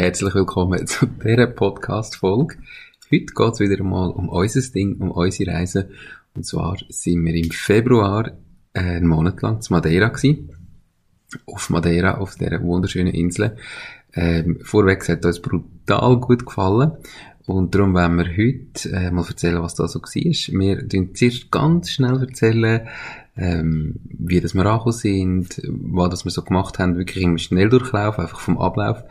Herzlich willkommen zu dieser Podcast-Folge. Heute geht es wieder einmal um unser Ding, um unsere Reise. Und zwar sind wir im Februar äh, einen Monat lang zu Madeira gewesen. Auf Madeira, auf dieser wunderschönen Insel. Ähm, vorweg hat uns brutal gut gefallen. Und darum wollen wir heute äh, mal erzählen, was da so war. Wir erzählen zuerst ganz schnell erzählen, ähm, wie das wir angekommen sind, was das wir so gemacht haben, wirklich im Schnelldurchlauf, einfach vom Ablauf.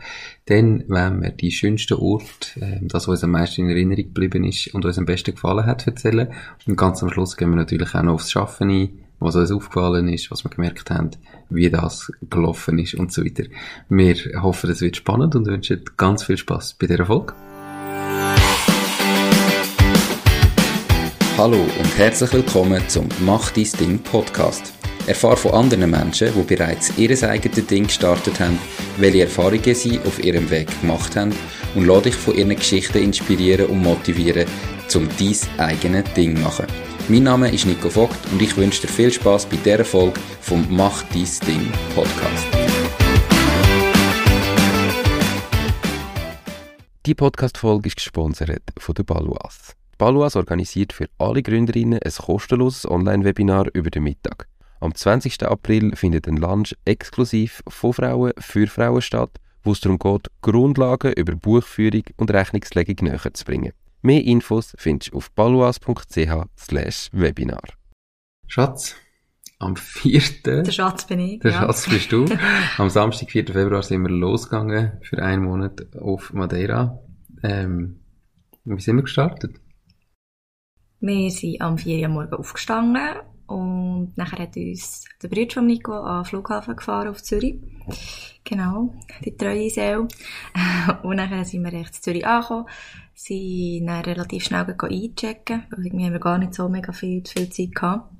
Dann wollen wir die schönsten Orte, äh, das, was uns am meisten in Erinnerung geblieben ist und uns am besten gefallen hat, erzählen. Und ganz am Schluss gehen wir natürlich auch noch aufs Schaffen ein, was uns aufgefallen ist, was wir gemerkt haben, wie das gelaufen ist und so weiter. Wir hoffen, es wird spannend und wünschen ganz viel Spaß bei dieser Folge. Hallo und herzlich willkommen zum Mach dein Ding Podcast. Erfahre von anderen Menschen, die bereits ihr eigenes Ding gestartet haben, welche Erfahrungen sie auf ihrem Weg gemacht haben und lade dich von ihren Geschichten inspirieren und motivieren, um dein eigenes Ding zu machen. Mein Name ist Nico Vogt und ich wünsche dir viel Spaß bei dieser Folge vom Mach dein Ding Podcast. Die Podcast-Folge ist gesponsert von der Baluas. Baluas organisiert für alle Gründerinnen ein kostenloses Online-Webinar über den Mittag. Am 20. April findet ein Lunch exklusiv von Frauen für Frauen statt, wo es darum geht, Grundlagen über Buchführung und Rechnungslegung näher zu bringen. Mehr Infos findest du auf baluas.ch Webinar. Schatz, am 4. Der Schatz bin ich. Der ja. Schatz bist du. Am Samstag, 4. Februar, sind wir losgegangen für einen Monat auf Madeira. Ähm, wie sind wir gestartet? Wir sind am 4 Uhr morgen aufgestanden und nachher hat uns der Bruder von Nico an den Flughafen gefahren auf Zürich. Genau, die treue Seele. und nachher sind wir recht in Zürich angekommen, sind dann relativ schnell einchecken, weil irgendwie haben wir gar nicht so mega viel, viel Zeit gehabt.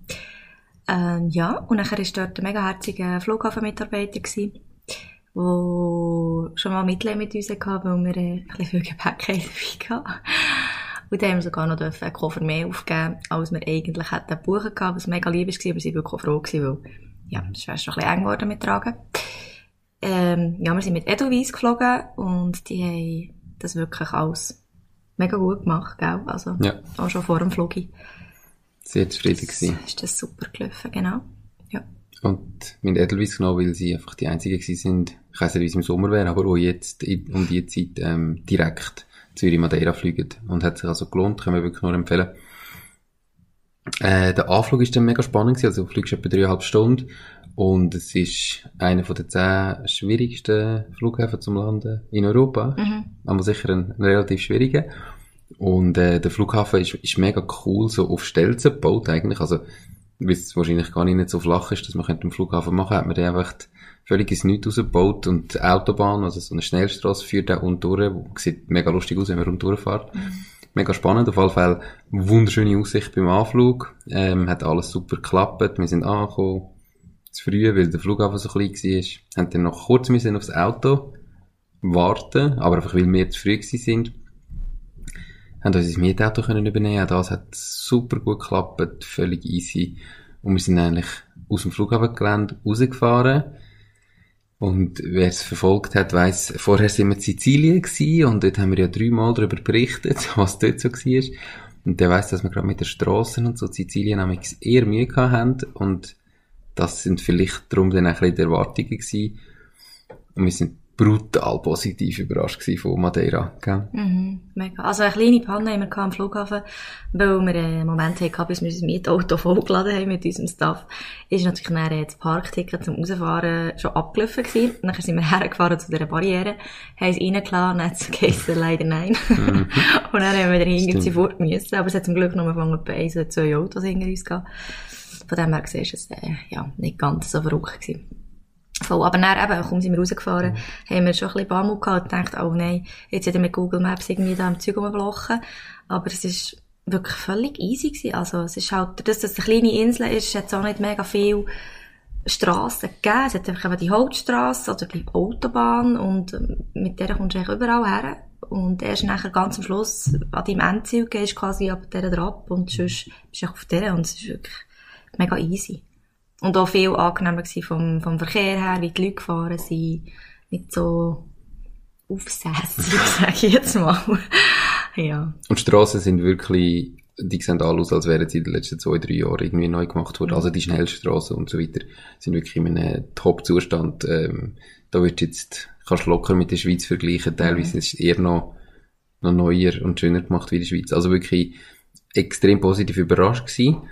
Ähm, ja, und nachher war dort ein mega herziger Flughafenmitarbeiter, der schon mal Mitleid mit uns hatte, weil wir ein bisschen viel Gepäck dabei hatten. Und dann haben wir sogar noch einen Koffer mehr aufgeben, als wir eigentlich hätten buchen können, was mega lieb war, aber sie waren wirklich froh gewesen, weil, ja, es wäre schon ein bisschen eng geworden mit Tragen. Ähm, ja, wir sind mit Edelweiss geflogen und die haben das wirklich alles mega gut gemacht, gell? Also, ja. auch schon vor dem Flug. Sehr zufrieden gewesen. Ist das super gelaufen, genau. Ja. Und mit Edelweiss genau, weil sie einfach die einzigen gewesen sind, ich weiss nicht, wie es im Sommer wäre, aber auch jetzt um die Zeit ähm, direkt Zürich-Madeira fliegen. Und hat sich also gelohnt, können wir wirklich nur empfehlen. Äh, der Anflug ist dann mega spannend gewesen, also du fliegst etwa dreieinhalb Stunden und es ist einer von den zehn schwierigsten Flughäfen zum Landen in Europa. Mhm. Aber sicher ein, ein relativ schwieriger. Und äh, der Flughafen ist, ist mega cool, so auf Stelzen gebaut eigentlich. Also, weil es wahrscheinlich gar nicht so flach ist, dass man den Flughafen machen könnte, hat man den einfach völlig ins Nichts rausgebaut und die Autobahn, also so eine Schnellstraße führt auch unten durch, sieht mega lustig aus, wenn man rundherum fährt. Mhm. Mega spannend, auf jeden Fall wunderschöne Aussicht beim Anflug, ähm, hat alles super geklappt, wir sind angekommen, zu früh, weil der Flughafen so klein war, haben dann noch kurz müssen aufs Auto warten, aber einfach weil wir zu früh sind, haben uns ein Mietauto können übernehmen, das hat super gut geklappt, völlig easy, und wir sind eigentlich aus dem Flughafengelände rausgefahren, und wer es verfolgt hat, weiss, vorher sind wir in Sizilien gewesen und dort haben wir ja dreimal darüber berichtet, was dort so war. Und der weiss, dass wir gerade mit den Strassen und so Sizilien nämlich eher Mühe gehabt haben. Und das sind vielleicht darum dann ein bisschen die Erwartungen gewesen. Und wir sind brutal positiv überrascht von Madeira. Gell? Mhm, mega. Also eine kleine Panne haben wir am Flughafen, weil wir einen Moment hatten, bis wir unser Mietauto vollgeladen haben mit unserem Staff. Ist natürlich dann das Parkticket zum Rausfahren schon abgelaufen gewesen. Dann sind wir hergefahren zu dieser Barriere, haben es reingeladen, dann hat es leider nein. Mhm. und dann haben wir wieder irgendwie fort müssen. Aber es hat zum Glück noch von etwa ein, zwei Autos hinter uns gehabt. Von dem her gesehen ist es, äh, ja, nicht ganz so verrückt gewesen. Voll. Aber dann eben, kaum sind wir rausgefahren, mhm. haben wir schon ein bisschen Bammel gehabt und gedacht, oh nein, jetzt hat er mit Google Maps irgendwie da im Zeug rumgeblochen. Aber es ist wirklich völlig easy gewesen. Also, es ist halt, dass das eine kleine Insel ist, hat es auch nicht mega viel Strassen gegeben. Es hat einfach eben die Hauptstrasse oder die Autobahn und ähm, mit der kommst du eigentlich überall her. Und erst nachher ganz am Schluss an deinem Endziel gehst du quasi ab der drauf und sonst bist du auf der und es ist wirklich mega easy. Und auch viel angenehmer vom, vom Verkehr her, wie die Leute gefahren sind. Nicht so aufsässig, sage ich jetzt mal. ja. Und Strassen sind wirklich, die sehen alle aus, als wären sie in den letzten zwei, drei Jahren irgendwie neu gemacht worden. Also die Schnellstraßen und so weiter sind wirklich in einem Top-Zustand. Ähm, da wird jetzt, kannst du locker mit der Schweiz vergleichen. Teilweise ist es eher noch, noch neuer und schöner gemacht wie der Schweiz. Also wirklich extrem positiv überrascht gewesen.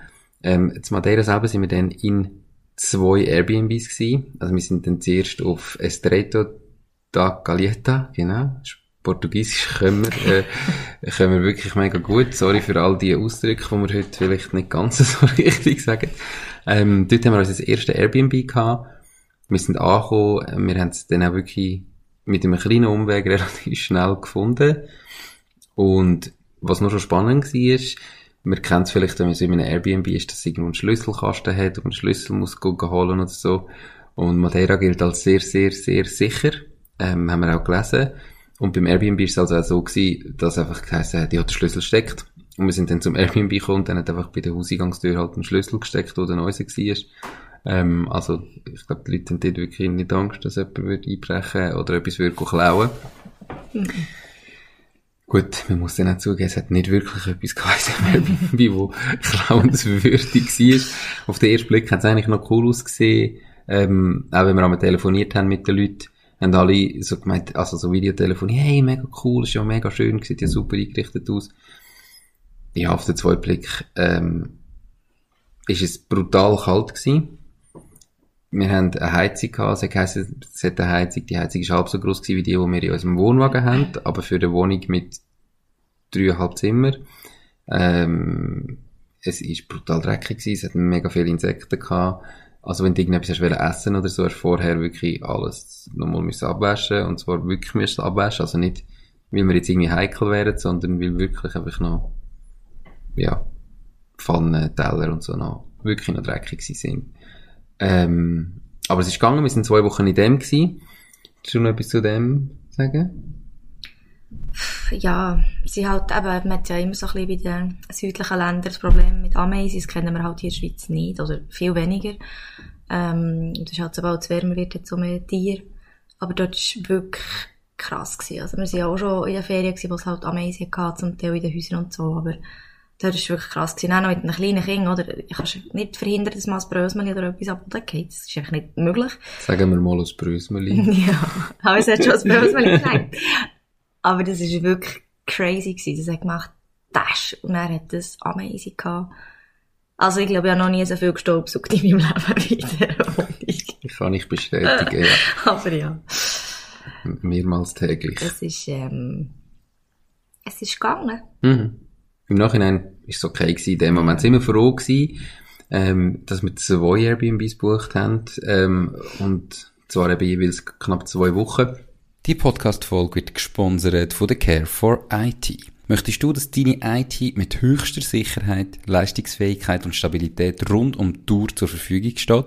Ähm, zu Madeira selber sind wir dann in zwei Airbnbs gewesen. Also wir sind dann zuerst auf Estreito da Galeta, genau. Portugiesisch können wir, äh, können wir wirklich mega gut. Sorry für all die Ausdrücke, die wir heute vielleicht nicht ganz so richtig sagen. Ähm, dort haben wir unser erstes Airbnb gehabt. Wir sind angekommen, wir haben es dann auch wirklich mit einem kleinen Umweg relativ schnell gefunden. Und was noch schon spannend war, ist, man kennt es vielleicht, wenn man in einem Airbnb ist, dass irgendwo einen Schlüsselkasten hat und einen Schlüssel muss holen oder so. Und Madeira gilt als sehr, sehr, sehr sicher. Ähm, haben wir auch gelesen. Und beim Airbnb ist es also auch so gewesen, dass einfach geheißen hat, ja, der Schlüssel steckt. Und wir sind dann zum Airbnb gekommen und dann hat einfach bei der Hauseingangstür halt einen Schlüssel gesteckt, der der neue war. Ähm, also, ich glaube, die Leute haben dort wirklich nicht Angst, dass jemand würde einbrechen oder etwas würde klauen. Mhm. Gut, man muss dann auch zugeben, es hat nicht wirklich etwas geheißen mehr, wo klauenswürdig war. Auf den ersten Blick hat es eigentlich noch cool ausgesehen. Ähm, auch wenn wir einmal telefoniert haben mit den Leuten, haben alle so gemeint, also so Videotelefonie, hey, mega cool, ist ja mega schön, sieht ja super eingerichtet aus. Ja, auf den zweiten Blick, ähm, ist es brutal kalt gewesen. Wir haben eine Heizung gehabt, es heisst, es hat eine Heizung, die Heizung ist halb so groß wie die, die wir in unserem Wohnwagen haben, aber für eine Wohnung mit dreieinhalb Zimmer. Ähm, es ist brutal dreckig gewesen, es hat mega viele Insekten gehabt. Also wenn du irgendetwas hast essen oder so, hast du vorher wirklich alles nochmal müssen abwaschen und zwar wirklich müssen abwaschen, also nicht, weil wir jetzt irgendwie heikel wären, sondern weil wirklich einfach noch, ja, Pfannen, Teller und so noch wirklich noch dreckig sind. Ähm, aber es ist gegangen, wir sind zwei Wochen in dem gewesen. Willst du noch etwas zu dem sagen? Ja, sie halt eben, man hat ja immer so ein bisschen bei den südlichen Ländern das Problem mit Ameisen, das kennen wir halt hier in der Schweiz nicht, oder viel weniger. Ähm, das ist halt, sobald es wärmer wird, jetzt so mehr Tier. Aber dort war wirklich krass gewesen. Also wir waren ja auch schon in der Ferien wo es halt Ameisen hatte, zum Teil in den Häusern und so, aber das war wirklich krass gewesen. Auch noch mit einem kleinen Kind, oder? Ich kann nicht verhindern, dass man ein Brösmeli oder etwas abgeht. Das ist einfach nicht möglich. Sagen wir mal ein Brösmeli. ja. Aber es hat schon ein Brösmeli gesagt. Aber das war wirklich crazy gewesen. Das hat gemacht, Dash. Und er hat das amazing gehabt. Also ich glaube, ich habe noch nie so viel gestaubsaugt in meinem Leben wieder. ich kann nicht bestätigen, ja. Aber ja. Mehrmals täglich. Es ist, ähm, es ist gegangen. Mhm. Im Nachhinein ist es okay gewesen. In dem Moment sind wir froh gewesen, ähm, dass wir zwei Airbnbs gebucht haben, ähm, und zwar eben jeweils knapp zwei Wochen. Die Podcast-Folge wird gesponsert von der Care for IT. Möchtest du, dass deine IT mit höchster Sicherheit, Leistungsfähigkeit und Stabilität rund um die Tour zur Verfügung steht?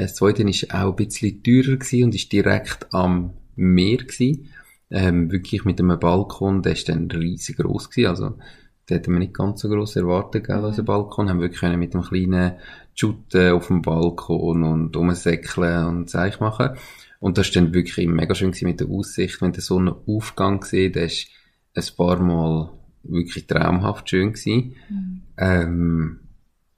das zweite war auch ein bisschen teurer gewesen und ist direkt am Meer gewesen. Ähm, wirklich mit einem Balkon, der ist dann riesig groß gewesen. Also, da hätten wir nicht ganz so gross erwartet, gell, als ein Balkon. Haben wirklich können mit einem kleinen Schutten auf dem Balkon und umsäckeln und Zeich machen. Und das war dann wirklich mega schön gewesen mit der Aussicht. Wenn der Sonnenaufgang gesehen, der ist ein paar Mal wirklich traumhaft schön gewesen. Mhm. Ähm,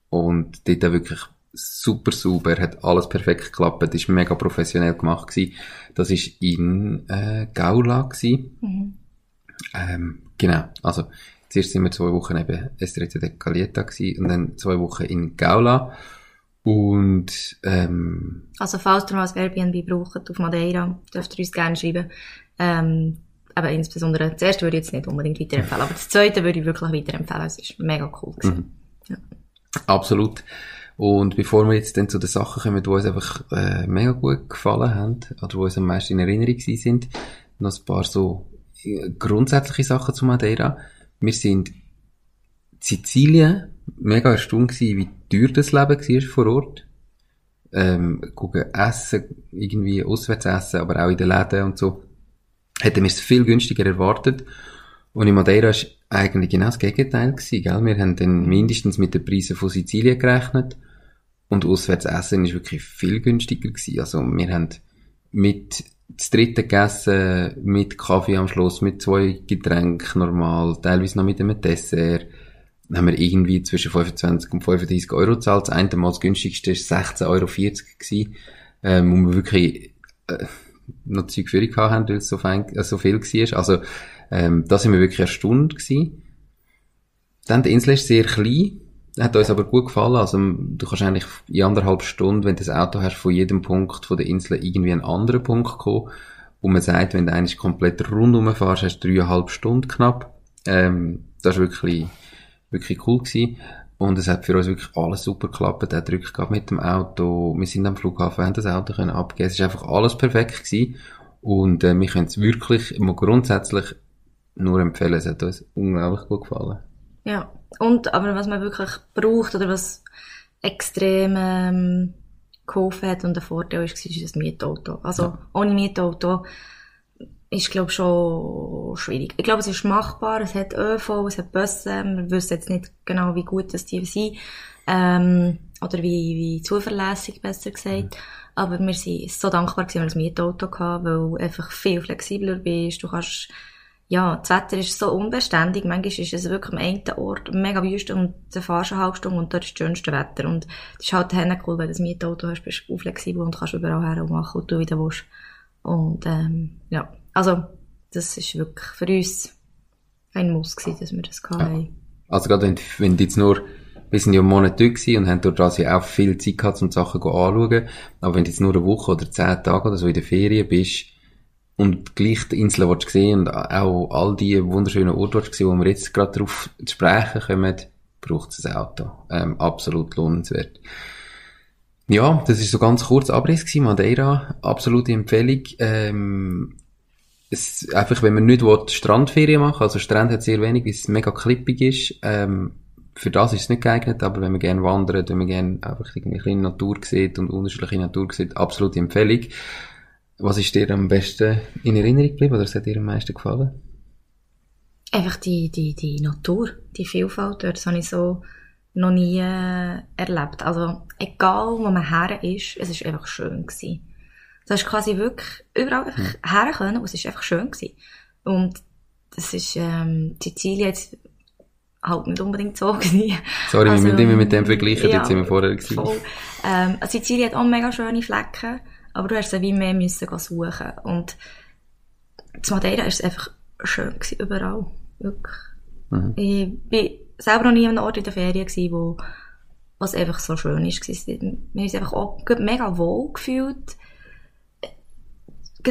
und dort auch wirklich super sauber, hat alles perfekt geklappt, ist mega professionell gemacht gewesen. Das ist in äh, Gaula gewesen. Mhm. Ähm, genau, also zuerst sind wir zwei Wochen eben Estrella de Calieta gewesen und dann zwei Wochen in Gaula. Und ähm, also falls ihr mal ein Airbnb braucht auf Madeira, dürft ihr uns gerne schreiben. Ähm, aber insbesondere, das erste würde ich jetzt nicht unbedingt weiterempfehlen, aber das zweite würde ich wirklich weiterempfehlen. Es ist mega cool gewesen. Mhm. Ja. Absolut. Und bevor wir jetzt dann zu den Sachen kommen, die uns einfach äh, mega gut gefallen haben, oder die uns am meisten in Erinnerung sind, noch ein paar so äh, grundsätzliche Sachen zu Madeira. Wir sind Sizilien mega erstaunt gewesen, wie teuer das Leben war vor Ort. Ähm, gucken, essen, irgendwie auswärts essen, aber auch in den Läden und so. Hätten wir es viel günstiger erwartet. Und in Madeira war eigentlich genau das Gegenteil gewesen, gell? Wir haben dann mindestens mit den Preisen von Sizilien gerechnet. Und auswärts essen ist wirklich viel günstiger gewesen. Also, wir haben mit das dritte gegessen, mit Kaffee am Schluss, mit zwei Getränken normal, teilweise noch mit einem Dessert haben wir irgendwie zwischen 25 und 35 Euro gezahlt. Das eine Mal das günstigste war 16,40 Euro gewesen, ähm, wo wir wirklich äh, noch Zeug für hatten, weil es so, fein, äh, so viel war. Also ähm, da sind wir wirklich erstaunt gewesen. Dann die Insel ist sehr klein, hat uns aber gut gefallen. Also du kannst eigentlich in anderthalb Stunden, wenn du das Auto hast, von jedem Punkt von der Insel irgendwie einen anderen Punkt kommen. Wo man sagt, wenn du eigentlich komplett rundum fährst, hast du dreieinhalb Stunden knapp. Ähm, das ist wirklich wirklich cool gewesen. Und es hat für uns wirklich alles super geklappt. Der Rückgabe mit dem Auto. Wir sind am Flughafen, haben das Auto können abgeben. Es ist einfach alles perfekt gewesen. Und äh, wir können es wirklich grundsätzlich nur empfehlen. Es hat uns unglaublich gut gefallen. Ja. Und, aber was man wirklich braucht oder was extrem ähm, geholfen hat und der Vorteil ist, ist das Mietauto. Also ja. ohne Mietauto ist, glaube schon schwierig. Ich glaube, es ist machbar. Es hat ÖV, es hat Busse. Wir wissen jetzt nicht genau, wie gut das die sind. Ähm, oder wie, wie zuverlässig, besser gesagt. Mhm. Aber wir sind so dankbar weil wir ein Mietauto hatten, weil du einfach viel flexibler bist. Du kannst, ja, das Wetter ist so unbeständig. Manchmal ist es wirklich am einen Ort mega wüst und dann fahrst du eine halbe Stunde und dort ist das schönste Wetter. Und das ist halt cool, wenn du ein Mietauto hast, bist du flexibel und kannst überall her und machen, was du wieder willst. Und, ähm, ja. Also, das ist wirklich für uns ein Muss gewesen, dass wir das hatten. Ja. Also gerade wenn, wenn jetzt nur, wir sind ja einen Monat durch und haben dort also auch viel Zeit gehabt, um Sachen anzuschauen. Aber wenn du jetzt nur eine Woche oder zehn Tage oder so in der Ferien bist und gleich die Inseln willst sehen und auch all die wunderschönen Orte willst wo wir jetzt gerade darauf zu sprechen kommen, braucht es ein Auto. Ähm, absolut lohnenswert. Ja, das ist so ganz kurz Abriss gewesen, Madeira, absolute Empfehlung. Ähm, es, einfach, wenn man nicht will, Strandferien machen also Strand hat sehr wenig, weil es mega klippig ist, ähm, für das ist es nicht geeignet, aber wenn man gerne wandert, wenn man gerne einfach irgendwie kleine Natur sieht und unterschiedliche Natur sieht, absolute Empfehlung. Was ist dir am besten in Erinnerung geblieben oder was hat dir am meisten gefallen? Einfach die, die, die Natur, die Vielfalt dort, das habe ich so noch nie äh, erlebt. Also, egal wo man her ist, es ist einfach schön gewesen. Du hast quasi wirklich überall einfach mhm. her können und es ist einfach schön gewesen. Und das ist, ähm, Sizilien jetzt halt nicht unbedingt so gewesen. Sorry, also, wir müssen immer mit dem vergleichen, ja, jetzt sind wir vorher gewesen. Voll. Ähm, Sizilien hat auch mega schöne Flecken, aber du hast sie wie mehr müssen suchen. Und zu Madeira ist es einfach schön gewesen, überall. Wirklich. Mhm. Ich bin selber noch nie an einem Ort in der Ferien gewesen, wo, was einfach so schön ist. Wir haben uns einfach auch mega wohl gefühlt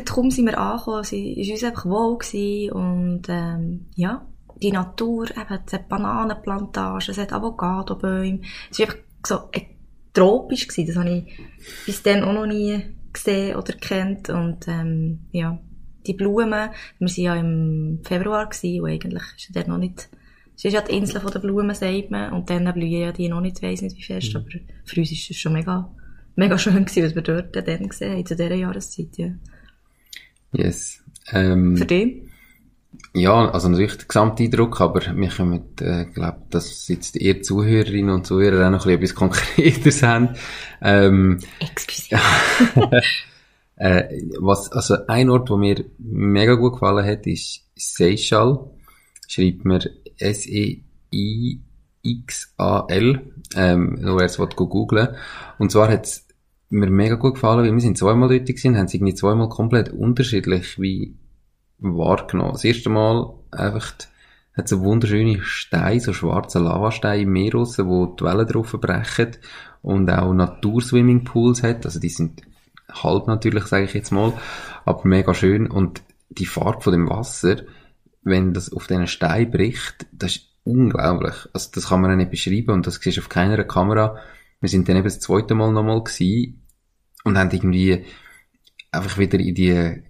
kaum sind wir angekommen, sie war uns einfach wohl gewesen und ähm, ja, die Natur, eben, es hat Bananenplantagen, es hat Avocadobäume, es war einfach so äh, tropisch gewesen, das habe ich bis dann auch noch nie gesehen oder kennt und ähm, ja, die Blumen, wir waren ja im Februar gewesen, und eigentlich ist der noch nicht es ist ja die Insel von der Blumen, sagt man, und dann blühen ja die noch nicht, weiss nicht wie fest, mhm. aber für uns ist es schon mega, mega schön gewesen, was wir dort dann gesehen haben, zu dieser Jahreszeit, ja. Yes. Ähm, Für dich? Ja, also natürlich der Gesamteindruck, aber wir können, äh, glaube dass jetzt ihr Zuhörerinnen und Zuhörer auch noch ein bisschen etwas Konkreteres haben. Ähm, Excuse. äh, was, also ein Ort, wo mir mega gut gefallen hat, ist Seychelles. Schreibt mir S-E-I-X-A-L. Ähm, nur wer es googeln Und zwar hat mir mega gut gefallen, weil wir sind zweimal dort gewesen, haben sie irgendwie zweimal komplett unterschiedlich wie wahrgenommen. Das erste Mal einfach hat so wunderschöne Steine, so schwarze Lavasteine im Meer raus, wo die Wellen drauf brechen und auch Naturswimmingpools hat. Also die sind halb natürlich, sage ich jetzt mal, aber mega schön und die Farbe von dem Wasser, wenn das auf diesen Stein bricht, das ist unglaublich. Also das kann man nicht beschreiben und das siehst du auf keiner Kamera. Wir sind dann eben das zweite Mal nochmal gewesen und haben irgendwie einfach wieder in die,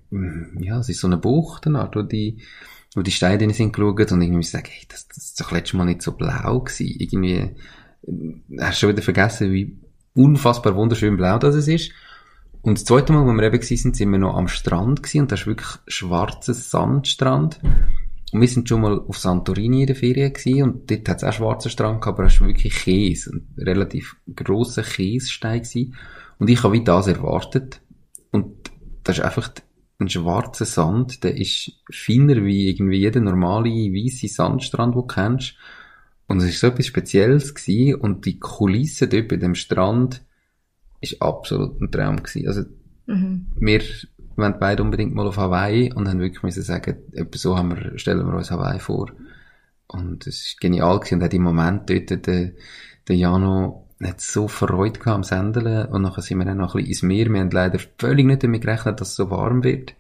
ja, es ist so eine Bucht, wo die wo die Steine drin sind geschaut und irgendwie sagen, hey, das, das ist doch letztes Mal nicht so blau gewesen. Irgendwie, äh, hast schon wieder vergessen, wie unfassbar wunderschön blau das ist. Und das zweite Mal, wo wir eben gewesen sind, sind wir noch am Strand gewesen und das ist wirklich schwarzer Sandstrand. Und wir sind schon mal auf Santorini in der Ferien gewesen und dort hat es auch schwarzen Strand gehabt, aber es war wirklich Käse, ein relativ grosser Käsestein. Und ich habe wie das erwartet. Das ist einfach ein schwarzer Sand, der ist feiner wie irgendwie jeder normale weiße Sandstrand, den du kennst. Und es ist so etwas Spezielles gewesen. Und die Kulisse dort bei dem Strand ist absolut ein Traum gewesen. Also, Mhm. wir wollen beide unbedingt mal auf Hawaii und haben wirklich müssen sagen, etwa so haben wir, stellen wir uns Hawaii vor. Und es ist genial gewesen. Und auch im Moment dort, der, der Jano hat so Freude gehabt am Sendeln und nachher sind wir dann noch ein bisschen ins Meer. Wir haben leider völlig nicht damit gerechnet, dass es so warm wird.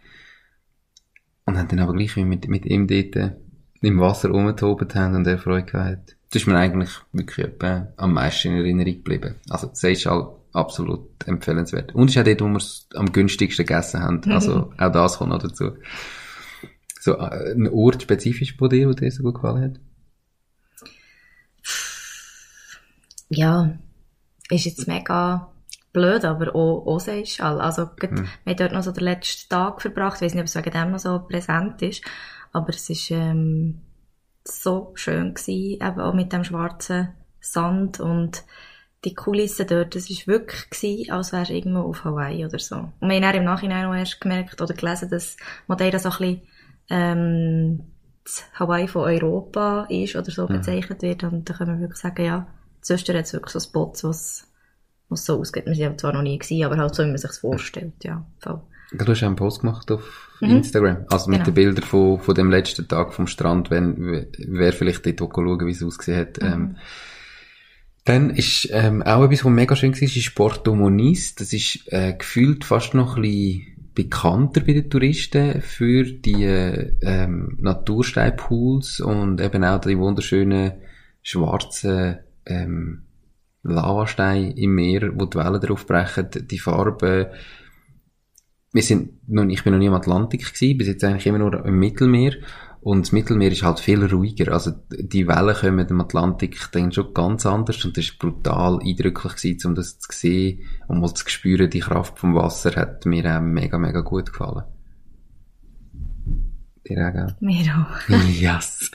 Und haben dann aber gleich wie mit, mit ihm dort im Wasser rumgetobt haben und er Freude gehabt hat. Das ist mir eigentlich wirklich am meisten in Erinnerung geblieben. Also, Seychelles absolut empfehlenswert. Und es ist auch dort, wo wir es am günstigsten gegessen haben. Also, auch das kommt noch dazu. So, äh, ein Ort spezifisch bei dir, der dir so gut gefallen hat? Ja, ist jetzt mega blöd, aber auch, auch Seychelles. Also, grad, wir haben dort noch so den letzten Tag verbracht. Ich weiß nicht, ob es wegen dem noch so präsent ist. Aber es ist, ähm, so schön gewesen, eben auch mit dem schwarzen Sand und die Kulisse dort, das ist wirklich gewesen, als wärst du irgendwo auf Hawaii oder so. Und wir haben dann im Nachhinein noch erst gemerkt oder gelesen, dass Madeira so ein bisschen, ähm, das Hawaii von Europa ist oder so bezeichnet wird. Und da können wir wirklich sagen, ja, sonst hat es wirklich so Spots, was, was so ausgeht. Wir sind zwar noch nie gewesen, aber halt so, wie man sich vorstellt, ja, voll. Du hast auch einen Post gemacht auf Instagram. Also mit Genau. den Bildern von, von dem letzten Tag vom Strand, wenn, wer vielleicht dort auch schauen, wie es ausgesehen hat. Ähm, dann ist ähm, auch etwas, was mega schön war, ist Porto Moniz. Das ist äh, gefühlt fast noch ein bisschen bekannter bei den Touristen für die äh, ähm, Natursteinpools und eben auch die wunderschönen schwarzen ähm, Lavasteine im Meer, wo die Wellen drauf brechen, die Farben. Wir sind noch, ich bin noch nie im Atlantik gewesen, bis jetzt eigentlich immer nur im Mittelmeer. Und das Mittelmeer ist halt viel ruhiger. Also, die Wellen kommen im Atlantik dann schon ganz anders und das ist brutal eindrücklich gewesen, um das zu sehen und mal zu spüren, die Kraft vom Wasser hat mir auch mega, mega gut gefallen. Dir auch, gell? Mir auch. Yes.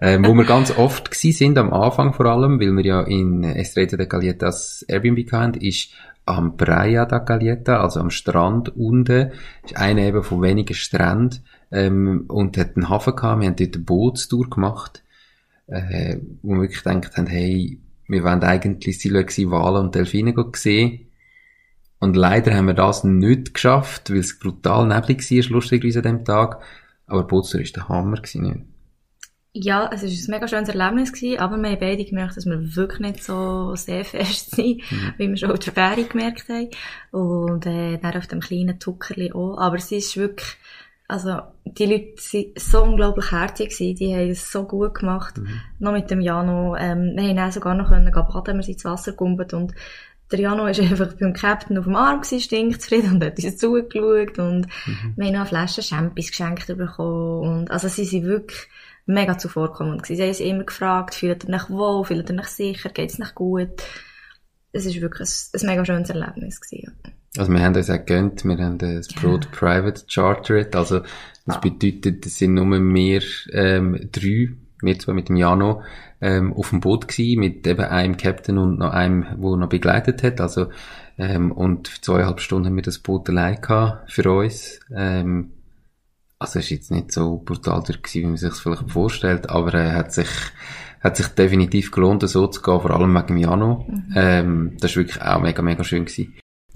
ähm, wo wir ganz oft gsi sind, am Anfang vor allem, weil wir ja in Estrella de Galletas Airbnb hatten, ist am Praia da Galleta, also am Strand unten, ist einer eben von wenigen Stränden, ähm, und hat einen Hafen gehabt, wir haben dort eine Bootstour gemacht, äh, wo wir wirklich gedacht haben, hey, wir wollen eigentlich Silvexi Wale und Delfine sehen. Und leider haben wir das nicht geschafft, weil es brutal neblig war, lustigerweise an dem Tag. Aber Bootstour war der Hammer, gewesen, nicht? Ja, es war ein mega schönes Erlebnis, gewesen, aber wir haben beide gemerkt, dass wir wirklich nicht so sehr fest sind, wie wir schon auf der Fähre gemerkt haben. Und äh, dann auf dem kleinen Tuckerli auch. Aber es ist wirklich, also die Leute sind so unglaublich herzig gewesen, die haben es so gut gemacht. Noch mit dem Jano, ähm, wir haben dann sogar noch können gehen baden, wir sind ins Wasser gegumpelt und der Jano ist einfach beim Captain auf dem Arm gewesen, stinkzufrieden und hat uns zugeschaut und wir haben noch eine Flasche Champis geschenkt bekommen und also sie sind wirklich mega zuvorkommend gewesen. Sie haben uns immer gefragt, fühlt ihr euch wohl, fühlt ihr euch sicher, geht's euch gut? Es ist wirklich ein, ein mega schönes Erlebnis gewesen. ja. Also wir haben uns auch gegönnt, wir haben das Broad Private Chartered, also das bedeutet, es sind nur wir ähm, drei, wir zwei mit dem Jano, ähm, auf dem Boot gewesen, mit eben einem Captain und noch einem, wo noch begleitet hat, also ähm, und für zweieinhalb Stunden haben wir das Boot allein gehabt für uns. Ähm, also es ist jetzt nicht so brutal durch gewesen, wie man sich vielleicht vorstellt, aber er hat sich hat sich definitiv gelohnt, so zu gehen, vor allem wegen dem Jano. Ähm, das ist wirklich auch mega, mega schön gewesen.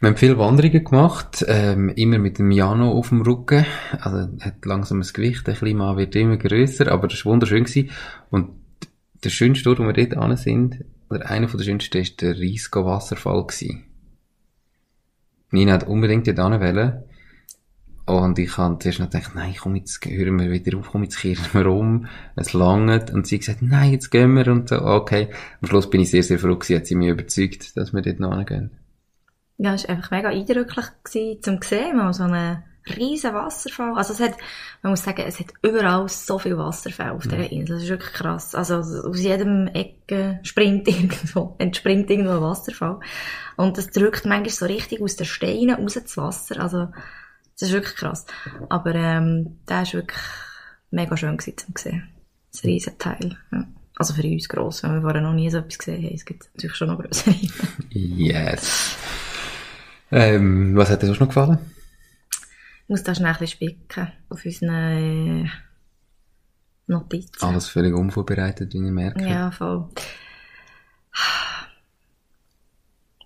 Wir haben viele Wanderungen gemacht, ähm, immer mit dem Jano auf dem Rücken. Also, hat langsam das Gewicht, der Klima wird immer grösser, aber das war wunderschön gewesen. Und der schönste Ort, wo wir dort an sind, oder einer der schönsten, ist der Riesco Wasserfall gewesen. Nina hat unbedingt dort hin und ich habe zuerst noch gedacht, nein, komm, jetzt hören wir wieder auf, komm, jetzt kehren wir um, es langt. Und sie hat gesagt, nein, jetzt gehen wir und so, okay. Am Schluss bin ich sehr, sehr froh gewesen, hat sie mich überzeugt, dass wir dort noch hingehen. Ja, es war einfach mega eindrücklich gewesen, zum sehen, mal so einen riesen Wasserfall. Also es hat, man muss sagen, es hat überall so viel Wasserfall auf dieser Insel. Das ist wirklich krass. Also aus jedem Ecke springt irgendwo, entspringt irgendwo ein Wasserfall. Und das drückt manchmal so richtig aus den Steinen raus das Wasser. Also, das ist wirklich krass. Aber, ähm, der ist wirklich mega schön gewesen zum sehen. Das riesen Teil. Ja. Also für uns gross, wenn wir vorher noch nie so etwas gesehen haben. Es gibt natürlich schon noch grössere. Yes. Ähm, was hat dir sonst noch gefallen? Ich muss da schnell ein bisschen spicken auf unseren äh, Notizen. Alles völlig unvorbereitet, wie ich merke. Ja, voll.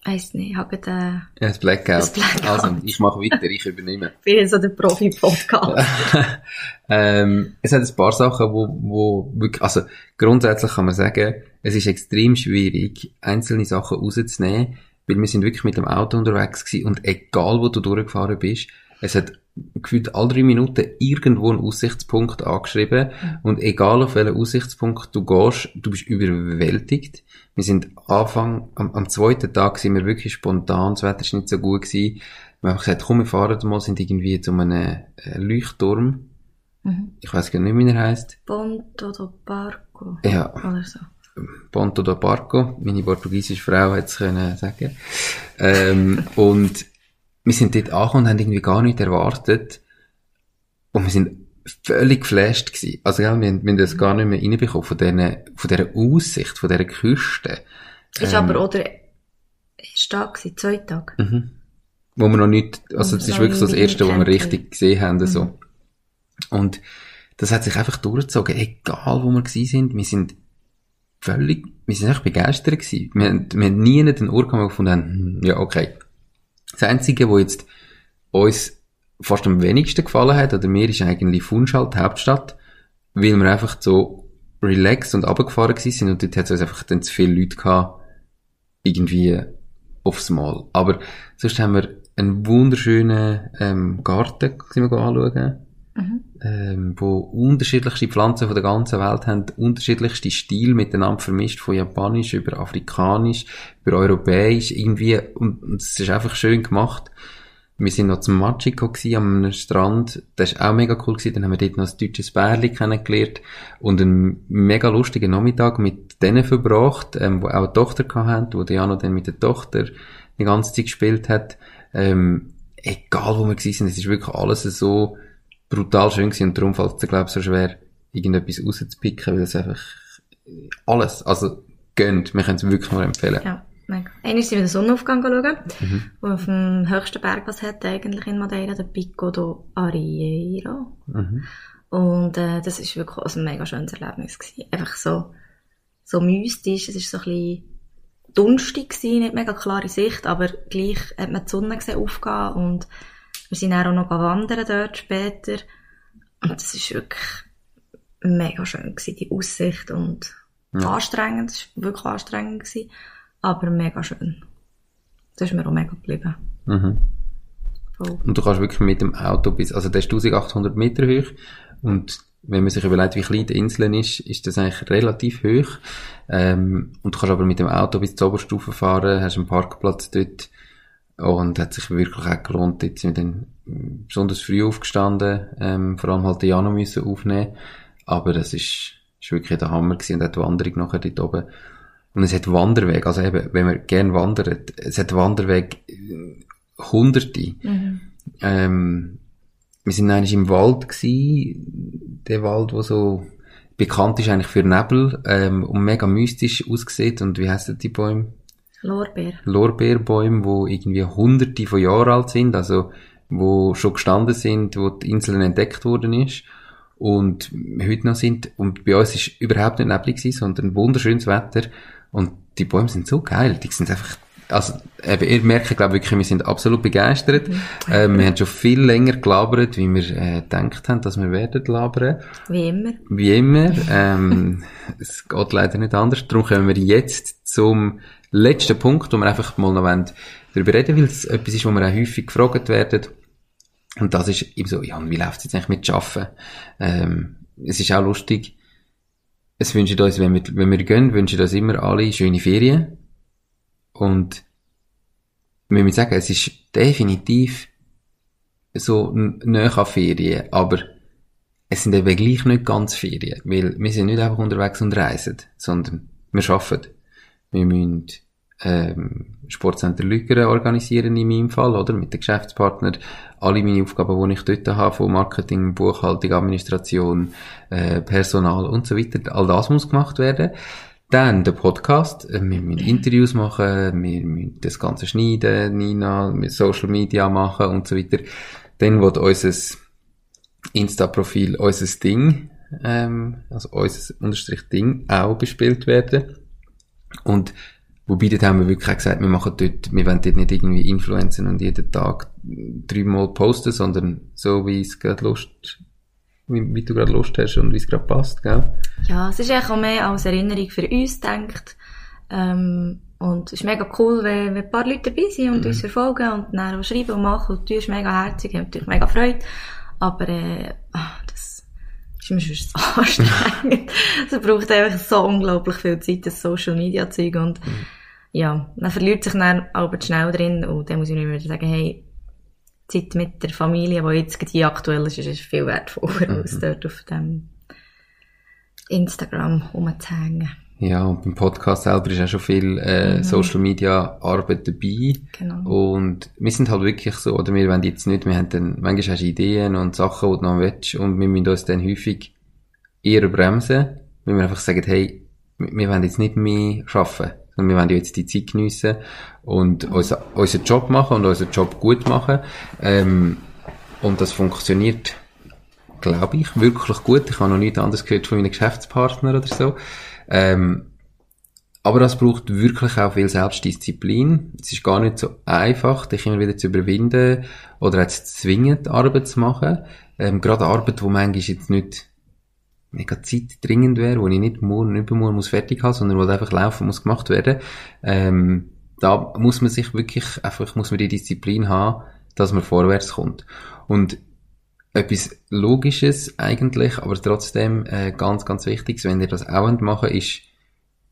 Weiss nicht, ich habe gerade, Ja, das Blackout. Das Blackout. Also, ich mache weiter, ich übernehme. äh, bin so der Profi-Podcast. ähm, es hat ein paar Sachen, wo, wo wirklich, also grundsätzlich kann man sagen, es ist extrem schwierig, einzelne Sachen rauszunehmen, weil wir sind wirklich mit dem Auto unterwegs gewesen und egal wo du durchgefahren bist, es hat gefühlt alle drei Minuten irgendwo einen Aussichtspunkt angeschrieben und egal auf welchen Aussichtspunkt du gehst, du bist überwältigt. Wir sind Anfang, am, am zweiten Tag sind wir wirklich spontan, das Wetter ist nicht so gut gewesen. Wir haben gesagt, komm, wir fahren mal, sind irgendwie zu einem äh, Leuchtturm. Ich weiß gar nicht, wie er heisst. Ponto do Barco. Ja, Oder so. Ponto do Barco. Meine portugiesische Frau hat es können sagen. Ähm, und wir sind dort angekommen und haben irgendwie gar nicht erwartet. Und wir sind völlig geflasht gewesen. Also, ja, wir, haben- wir haben das gar nicht mehr reinbekommen von dieser, von dieser Aussicht, von dieser Küste. Ist Ähm. aber, oder, ist da gewesen, zwei Tage. Mhm. Wo wir noch nicht, also das ist wirklich so das erste, wo wir richtig gesehen haben, so. Und das hat sich einfach durchgezogen, egal wo wir gewesen sind, wir sind völlig, wir sind echt begeistert gewesen. Wir, haben- wir haben nie wo wir gefunden haben, hm, ja, okay. Das Einzige, wo jetzt uns fast am wenigsten gefallen hat, oder mir, ist eigentlich Funchal, die Hauptstadt, weil wir einfach so relaxed und runtergefahren sind und dort hat es uns einfach dann zu viele Leute gehabt, irgendwie aufs Mal. Aber sonst haben wir einen wunderschönen ähm, Garten sind wir anschauen, ähm, wo unterschiedlichste Pflanzen von der ganzen Welt haben, unterschiedlichste Stil miteinander vermischt, von Japanisch über Afrikanisch, über Europäisch, irgendwie, und, es ist einfach schön gemacht. Wir sind noch zum Machiko gsi am Strand. Das ist auch mega cool gewesen. Dann haben wir dort noch ein deutsches Bärli kennengelernt und einen mega lustigen Nachmittag mit denen verbracht, ähm, wo auch eine Tochter hatten, wo Diana dann mit der Tochter die ganze Zeit gespielt hat. Ähm, egal wo wir gewesen sind, es ist wirklich alles so brutal schön gewesen und darum fällt es glaube ich so schwer, irgendetwas rauszupicken, weil es einfach alles, also gönnt. Wir können es wirklich nur empfehlen. Ja, mega. Einmal sind wir den Sonnenaufgang schauen, Mhm. wo auf dem höchsten Berg was hat eigentlich in Madeira, der Pico do Arieiro. Mhm. Und äh, das ist wirklich auch ein mega schönes Erlebnis gewesen. Einfach so, so mystisch, es ist so ein bisschen dunstig gewesen, nicht mega klare Sicht, aber gleich hat man die Sonne gesehen aufgehen und wir sind dann auch noch wandern dort später. Und das ist wirklich mega schön gewesen, die Aussicht und anstrengend, es war wirklich anstrengend gewesen, aber mega schön. Das ist mir auch mega geblieben. Mhm. Voll. Und du kannst wirklich mit dem Auto bis, also der ist 1800 Meter hoch und wenn man sich überlegt, wie klein die Insel ist, ist das eigentlich relativ hoch. Ähm, und du kannst aber mit dem Auto bis zur Oberstufe fahren, hast einen Parkplatz dort und hat sich wirklich auch gelohnt. Jetzt sind wir dann besonders früh aufgestanden, ähm, vor allem halt die Jano müssen aufnehmen. Aber das ist, ist wirklich der Hammer gewesen und auch die Wanderung nachher dort oben. Und es hat Wanderweg, also eben, wenn man gern wandert, es hat Wanderweg äh, Hunderte. Ähm, wir sind eigentlich im Wald gsi, der Wald, wo so bekannt ist eigentlich für Nebel ähm, und mega mystisch aussieht. Und wie heissen die Bäume? Lorbeer. Lorbeerbäume, wo irgendwie hunderte von Jahren alt sind, also wo schon gestanden sind, wo die Insel entdeckt worden ist und heute noch sind. Und bei uns ist überhaupt nicht neblig gewesen, sondern wunderschönes Wetter. Und die Bäume sind so geil, die sind einfach also, eben, ihr merkt, glaube wirklich, wir sind absolut begeistert. Ähm, wir haben schon viel länger gelabert, wie wir äh, gedacht haben, dass wir werden labern. Wie immer. Wie immer. Ähm, es geht leider nicht anders. Darum kommen wir jetzt zum letzten Punkt, wo wir einfach mal noch wollen, darüber reden, weil es etwas ist, wo wir auch häufig gefragt werden. Und das ist eben so, ja, wie läuft es jetzt eigentlich mit Schaffen? Ähm, es ist auch lustig. Es wünschen uns, wenn wir, wenn wir gehen, wünschen uns immer alle schöne Ferien. Und wir müssen sagen, es ist definitiv so näher an Ferien, aber es sind eben gleich nicht ganz Ferien, weil wir sind nicht einfach unterwegs und reisen, sondern wir arbeiten. Wir müssen ähm, Sportcenter Lügeren organisieren in meinem Fall, oder? Mit den Geschäftspartnern. Alle meine Aufgaben, die ich dort habe, von Marketing, Buchhaltung, Administration, äh, Personal und so weiter, all das muss gemacht werden. Dann der Podcast. Äh, wir müssen Interviews machen, wir müssen das Ganze schneiden, Nina, mit Social Media machen und so weiter. Dann wird unser Insta-Profil, unser Ding, ähm, also unser Unterstrich Ding auch bespielt werden. Und Wobei, dort haben wir wirklich auch gesagt, wir machen dort, wir wollen dort nicht irgendwie Influencer und jeden Tag dreimal posten, sondern so, wie es gerade Lust, wie, wie du gerade Lust hast und wie es gerade passt, gell? Ja, es ist eigentlich auch mehr als Erinnerung für uns denkt. Ähm, und es ist mega cool, wenn, wenn ein paar Leute dabei sind und mhm. uns verfolgen und dann auch schreiben und machen. Und du bist mega herzig, haben natürlich mega Freude. Aber, äh, ach, das ist mir schon so anstrengend. Es braucht einfach so unglaublich viel Zeit, das Social Media Zeug und, mhm. ja, man verliert sich dann aber schnell drin und dann muss ich mir wieder sagen, hey, Zeit mit der Familie, die jetzt hier aktuell ist, ist viel wertvoller, mhm. als dort auf dem Instagram rumzuhängen. Ja, und beim Podcast selber ist auch schon viel äh, mhm. Social Media Arbeit dabei. Genau. Und wir sind halt wirklich so, oder wir wollen jetzt nicht, wir haben dann, manchmal hast du Ideen und Sachen, die du noch willst, und wir müssen uns dann häufig eher bremsen, weil wir einfach sagen, hey, wir wollen jetzt nicht mehr arbeiten, sondern wir wollen jetzt die Zeit geniessen und mhm. unser, unseren Job machen und unseren Job gut machen. Ähm, und das funktioniert, glaube ich, wirklich gut. Ich habe noch nichts anderes gehört von meinen Geschäftspartnern oder so. Ähm, aber das braucht wirklich auch viel Selbstdisziplin. Es ist gar nicht so einfach, dich immer wieder zu überwinden oder jetzt zwingend Arbeit zu machen. Ähm, gerade Arbeit, wo manchmal jetzt nicht mega zeitdringend wäre, wo ich nicht morgen, übermorgen muss fertig haben, sondern wo einfach laufen muss gemacht werden. Ähm, da muss man sich wirklich einfach, muss man die Disziplin haben, dass man vorwärts kommt. Und etwas Logisches eigentlich, aber trotzdem äh, ganz, ganz wichtig, wenn ihr das auch machen ist,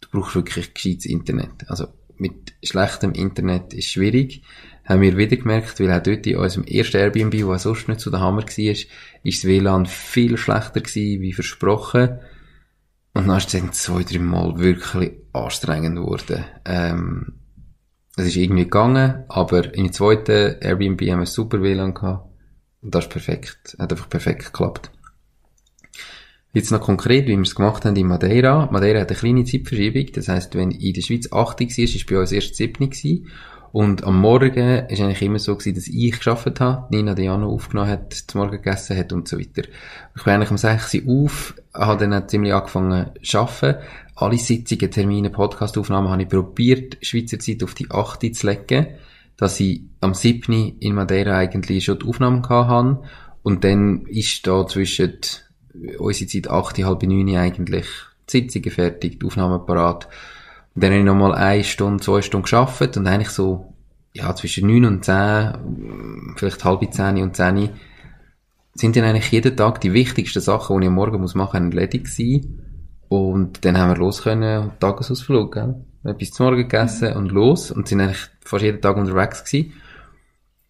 du brauchst wirklich gescheites Internet. Also mit schlechtem Internet ist schwierig. Haben wir wieder gemerkt, weil auch dort in unserem ersten Airbnb, wo sonst nicht so der Hammer war, ist das WLAN viel schlechter gewesen, wie versprochen. Und dann ist es zwei, drei Mal wirklich anstrengend geworden. Ähm, es ist irgendwie gegangen, aber der zweiten Airbnb haben wir super WLAN gehabt. Und das ist perfekt. Hat einfach perfekt geklappt. Jetzt noch konkret, wie wir es gemacht haben in Madeira. Madeira hat eine kleine Zeitverschiebung. Das heisst, wenn in der Schweiz 8 war, ist bei uns erst 7 gewesen. Und am Morgen ist eigentlich immer so gewesen, dass ich geschafft habe, Nina Diano aufgenommen hat, zum Morgen gegessen hat und so weiter. Ich bin eigentlich um 6 Uhr auf, habe dann ziemlich angefangen zu arbeiten. Alle Sitzungen, Termine, Podcastaufnahmen habe ich probiert, Schweizer Zeit auf die 8 zu legen dass ich am 7. in Madeira eigentlich schon die Aufnahmen hatte. Und dann ist da zwischen unserer Zeit 8, halb 9 eigentlich die Sitzungen fertig, die Aufnahmen parat. Und dann habe ich nochmal eine Stunde, zwei Stunden geschafft und eigentlich so, ja, zwischen 9 und 10, vielleicht halb 10 und 10 sind dann eigentlich jeden Tag die wichtigsten Sachen, die ich am Morgen muss machen, erledigt gewesen. Und dann haben wir los können, Tagesausflug, gell? etwas zum Morgen gegessen und los und sind eigentlich fast jeden Tag unterwegs gewesen.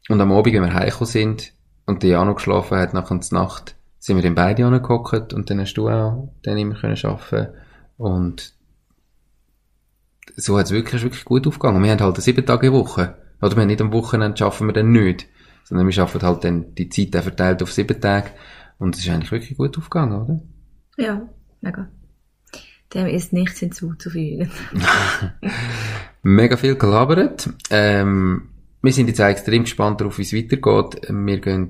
Und am Abend, wenn wir heimgekommen sind und die noch geschlafen hat nach der Nacht, sind wir dann beide angehockt und dann hast du auch dann immer können arbeiten und so hat es wirklich, wirklich gut aufgegangen. Wir haben halt sieben Tage Woche. Oder wir haben nicht am Wochenende schaffen wir dann nicht. Sondern wir schaffen halt dann die Zeit verteilt auf sieben Tage. Und es ist eigentlich wirklich gut aufgegangen, oder? Ja, mega. Dem ist nichts hinzuzufügen. Mega viel gelabert. Ähm, wir sind jetzt auch extrem gespannt darauf, wie es weitergeht. Wir gehen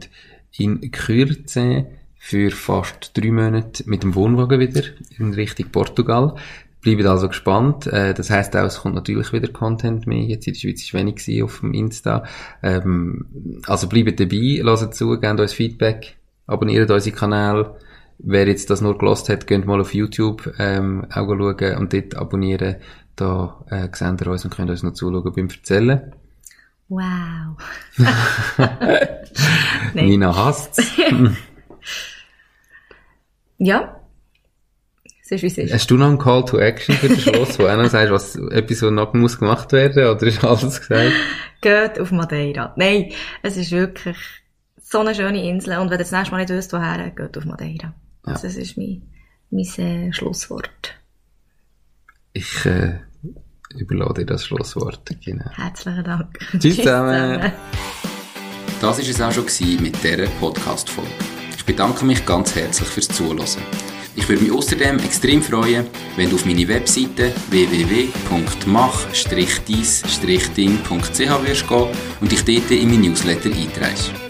in Kürze für fast drei Monate mit dem Wohnwagen wieder in Richtung Portugal. Bleibt also gespannt. Äh, das heisst auch, es kommt natürlich wieder Content mehr. Jetzt in der Schweiz ist wenig auf dem Insta. Ähm, also bleibt dabei, lasst zu, gebt uns Feedback, abonniert unseren Kanal. Wer jetzt das nur gelost hat, könnt mal auf YouTube ähm, auch schauen und dort abonnieren. Da äh, sehen ihr uns und könnt uns noch zuschauen beim Erzählen. Wow. Nina hasst's. ja. So ist, wie es ist. Hast du noch einen Call to Action für den Schluss, wo einer sagt, was etwas, was noch muss gemacht werden oder ist alles gesagt? Geht auf Madeira. Nein, es ist wirklich so eine schöne Insel und wenn ihr das nächste Mal nicht wisst, woher, geht auf Madeira. Ja. Also das ist mein, mein äh, Schlusswort. Ich äh, überlasse dir das Schlusswort. Genau. Herzlichen Dank. Tschüss zusammen. Das war es auch schon mit dieser Podcast-Folge. Ich bedanke mich ganz herzlich fürs Zuhören. Ich würde mich außerdem extrem freuen, wenn du auf meine Webseite www.mach-dies-ding.ch wirst gehen und dich dort in mein Newsletter einträgst.